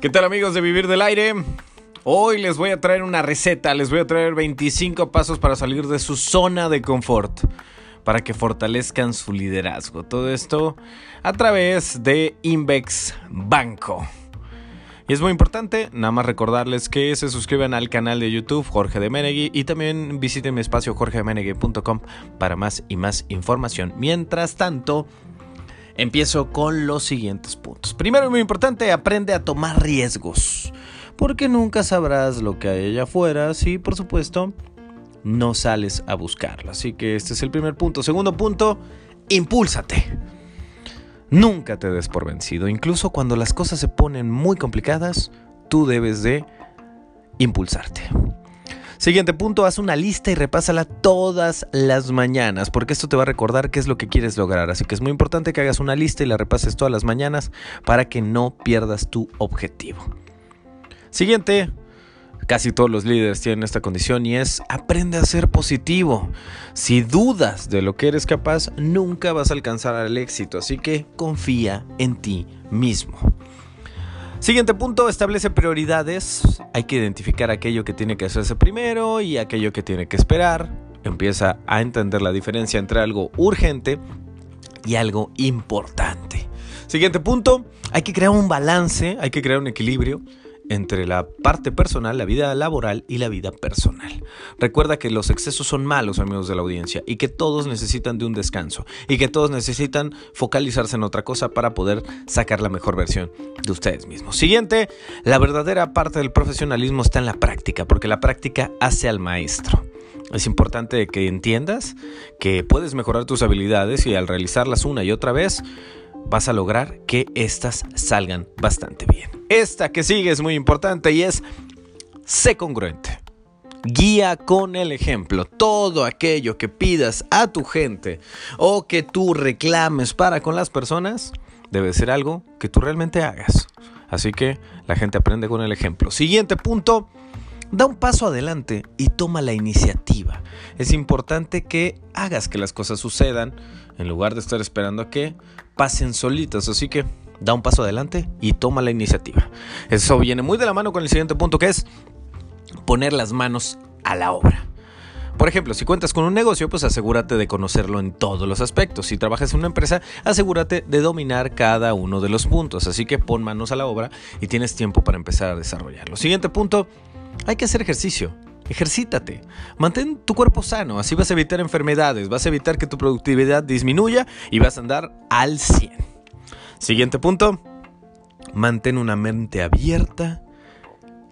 ¿Qué tal amigos de Vivir del Aire? Hoy les voy a traer una receta, les voy a traer 25 pasos para salir de su zona de confort, para que fortalezcan su liderazgo. Todo esto a través de Invex Banco. Y es muy importante, nada más recordarles que se suscriban al canal de YouTube Jorge de Menegui y también visiten mi espacio jorgedemenegui.com para más y más información. Mientras tanto, Empiezo con los siguientes puntos. Primero y muy importante, aprende a tomar riesgos. Porque nunca sabrás lo que hay allá afuera si, por supuesto, no sales a buscarlo. Así que este es el primer punto. Segundo punto, impúlsate. Nunca te des por vencido. Incluso cuando las cosas se ponen muy complicadas, tú debes de impulsarte. Siguiente punto, haz una lista y repásala todas las mañanas, porque esto te va a recordar qué es lo que quieres lograr. Así que es muy importante que hagas una lista y la repases todas las mañanas para que no pierdas tu objetivo. Siguiente, casi todos los líderes tienen esta condición y es aprende a ser positivo. Si dudas de lo que eres capaz, nunca vas a alcanzar el éxito, así que confía en ti mismo. Siguiente punto, establece prioridades. Hay que identificar aquello que tiene que hacerse primero y aquello que tiene que esperar. Empieza a entender la diferencia entre algo urgente y algo importante. Siguiente punto, hay que crear un balance, hay que crear un equilibrio entre la parte personal, la vida laboral y la vida personal. Recuerda que los excesos son malos, amigos de la audiencia, y que todos necesitan de un descanso, y que todos necesitan focalizarse en otra cosa para poder sacar la mejor versión de ustedes mismos. Siguiente, la verdadera parte del profesionalismo está en la práctica, porque la práctica hace al maestro. Es importante que entiendas que puedes mejorar tus habilidades y al realizarlas una y otra vez, vas a lograr que estas salgan bastante bien. Esta que sigue es muy importante y es sé congruente. Guía con el ejemplo. Todo aquello que pidas a tu gente o que tú reclames para con las personas debe ser algo que tú realmente hagas. Así que la gente aprende con el ejemplo. Siguiente punto. Da un paso adelante y toma la iniciativa. Es importante que hagas que las cosas sucedan en lugar de estar esperando a que pasen solitas. Así que da un paso adelante y toma la iniciativa. Eso viene muy de la mano con el siguiente punto que es poner las manos a la obra. Por ejemplo, si cuentas con un negocio, pues asegúrate de conocerlo en todos los aspectos. Si trabajas en una empresa, asegúrate de dominar cada uno de los puntos. Así que pon manos a la obra y tienes tiempo para empezar a desarrollarlo. Siguiente punto, hay que hacer ejercicio. Ejercítate. Mantén tu cuerpo sano, así vas a evitar enfermedades, vas a evitar que tu productividad disminuya y vas a andar al 100. Siguiente punto. Mantén una mente abierta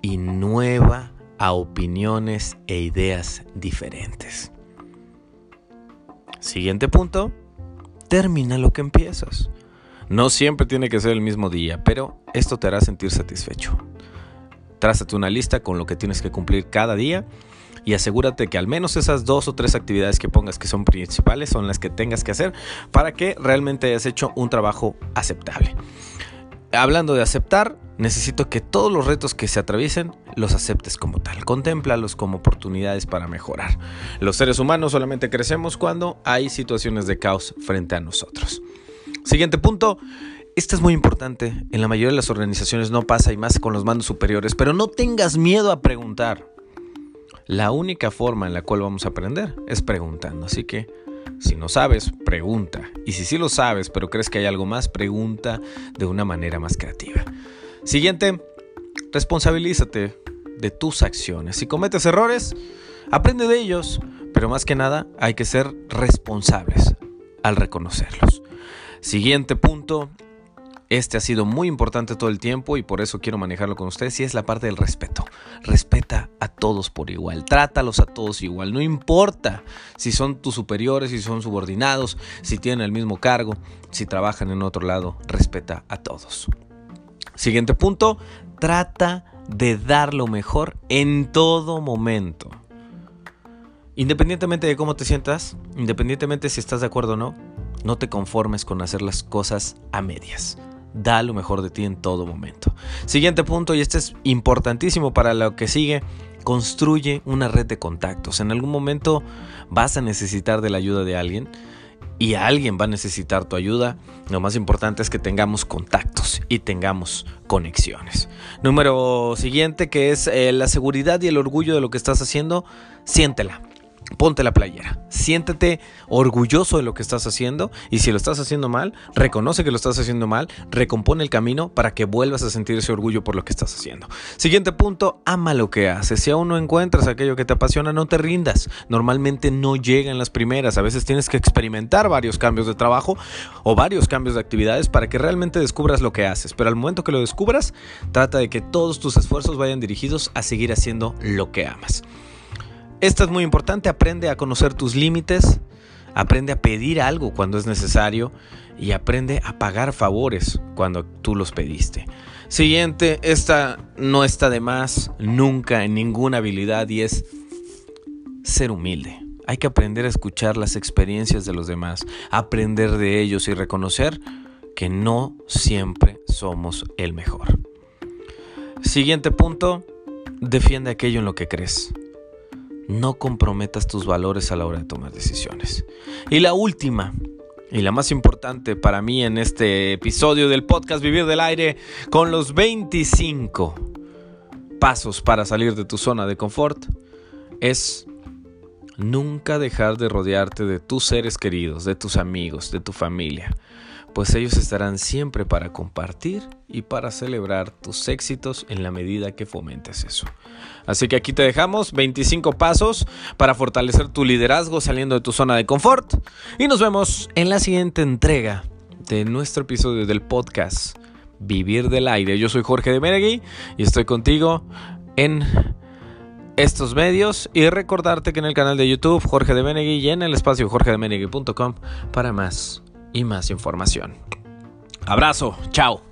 y nueva a opiniones e ideas diferentes. Siguiente punto. Termina lo que empiezas. No siempre tiene que ser el mismo día, pero esto te hará sentir satisfecho. Trázate una lista con lo que tienes que cumplir cada día y asegúrate que al menos esas dos o tres actividades que pongas que son principales son las que tengas que hacer para que realmente hayas hecho un trabajo aceptable. Hablando de aceptar, necesito que todos los retos que se atraviesen los aceptes como tal. Contémplalos como oportunidades para mejorar. Los seres humanos solamente crecemos cuando hay situaciones de caos frente a nosotros. Siguiente punto. Esto es muy importante. En la mayoría de las organizaciones no pasa y más con los mandos superiores, pero no tengas miedo a preguntar. La única forma en la cual vamos a aprender es preguntando. Así que si no sabes, pregunta. Y si sí lo sabes, pero crees que hay algo más, pregunta de una manera más creativa. Siguiente, responsabilízate de tus acciones. Si cometes errores, aprende de ellos, pero más que nada hay que ser responsables al reconocerlos. Siguiente punto, este ha sido muy importante todo el tiempo y por eso quiero manejarlo con ustedes y es la parte del respeto. Respeta a todos por igual, trátalos a todos igual, no importa si son tus superiores, si son subordinados, si tienen el mismo cargo, si trabajan en otro lado, respeta a todos. Siguiente punto, trata de dar lo mejor en todo momento. Independientemente de cómo te sientas, independientemente si estás de acuerdo o no, no te conformes con hacer las cosas a medias da lo mejor de ti en todo momento. Siguiente punto, y este es importantísimo para lo que sigue, construye una red de contactos. En algún momento vas a necesitar de la ayuda de alguien y alguien va a necesitar tu ayuda, lo más importante es que tengamos contactos y tengamos conexiones. Número siguiente que es eh, la seguridad y el orgullo de lo que estás haciendo, siéntela ponte la playera, siéntete orgulloso de lo que estás haciendo y si lo estás haciendo mal, reconoce que lo estás haciendo mal, recompone el camino para que vuelvas a sentir ese orgullo por lo que estás haciendo. Siguiente punto, ama lo que haces. Si aún no encuentras aquello que te apasiona, no te rindas. Normalmente no llegan las primeras, a veces tienes que experimentar varios cambios de trabajo o varios cambios de actividades para que realmente descubras lo que haces, pero al momento que lo descubras, trata de que todos tus esfuerzos vayan dirigidos a seguir haciendo lo que amas. Esto es muy importante, aprende a conocer tus límites, aprende a pedir algo cuando es necesario y aprende a pagar favores cuando tú los pediste. Siguiente, esta no está de más nunca en ninguna habilidad y es ser humilde. Hay que aprender a escuchar las experiencias de los demás, aprender de ellos y reconocer que no siempre somos el mejor. Siguiente punto, defiende aquello en lo que crees no comprometas tus valores a la hora de tomar decisiones. Y la última, y la más importante para mí en este episodio del podcast Vivir del Aire, con los 25 pasos para salir de tu zona de confort, es nunca dejar de rodearte de tus seres queridos, de tus amigos, de tu familia pues ellos estarán siempre para compartir y para celebrar tus éxitos en la medida que fomentes eso. Así que aquí te dejamos 25 pasos para fortalecer tu liderazgo saliendo de tu zona de confort y nos vemos en la siguiente entrega de nuestro episodio del podcast Vivir del Aire. Yo soy Jorge de Menegui y estoy contigo en estos medios y recordarte que en el canal de YouTube Jorge de Menegui y en el espacio jorgedemenegui.com para más y más información. Abrazo, chao.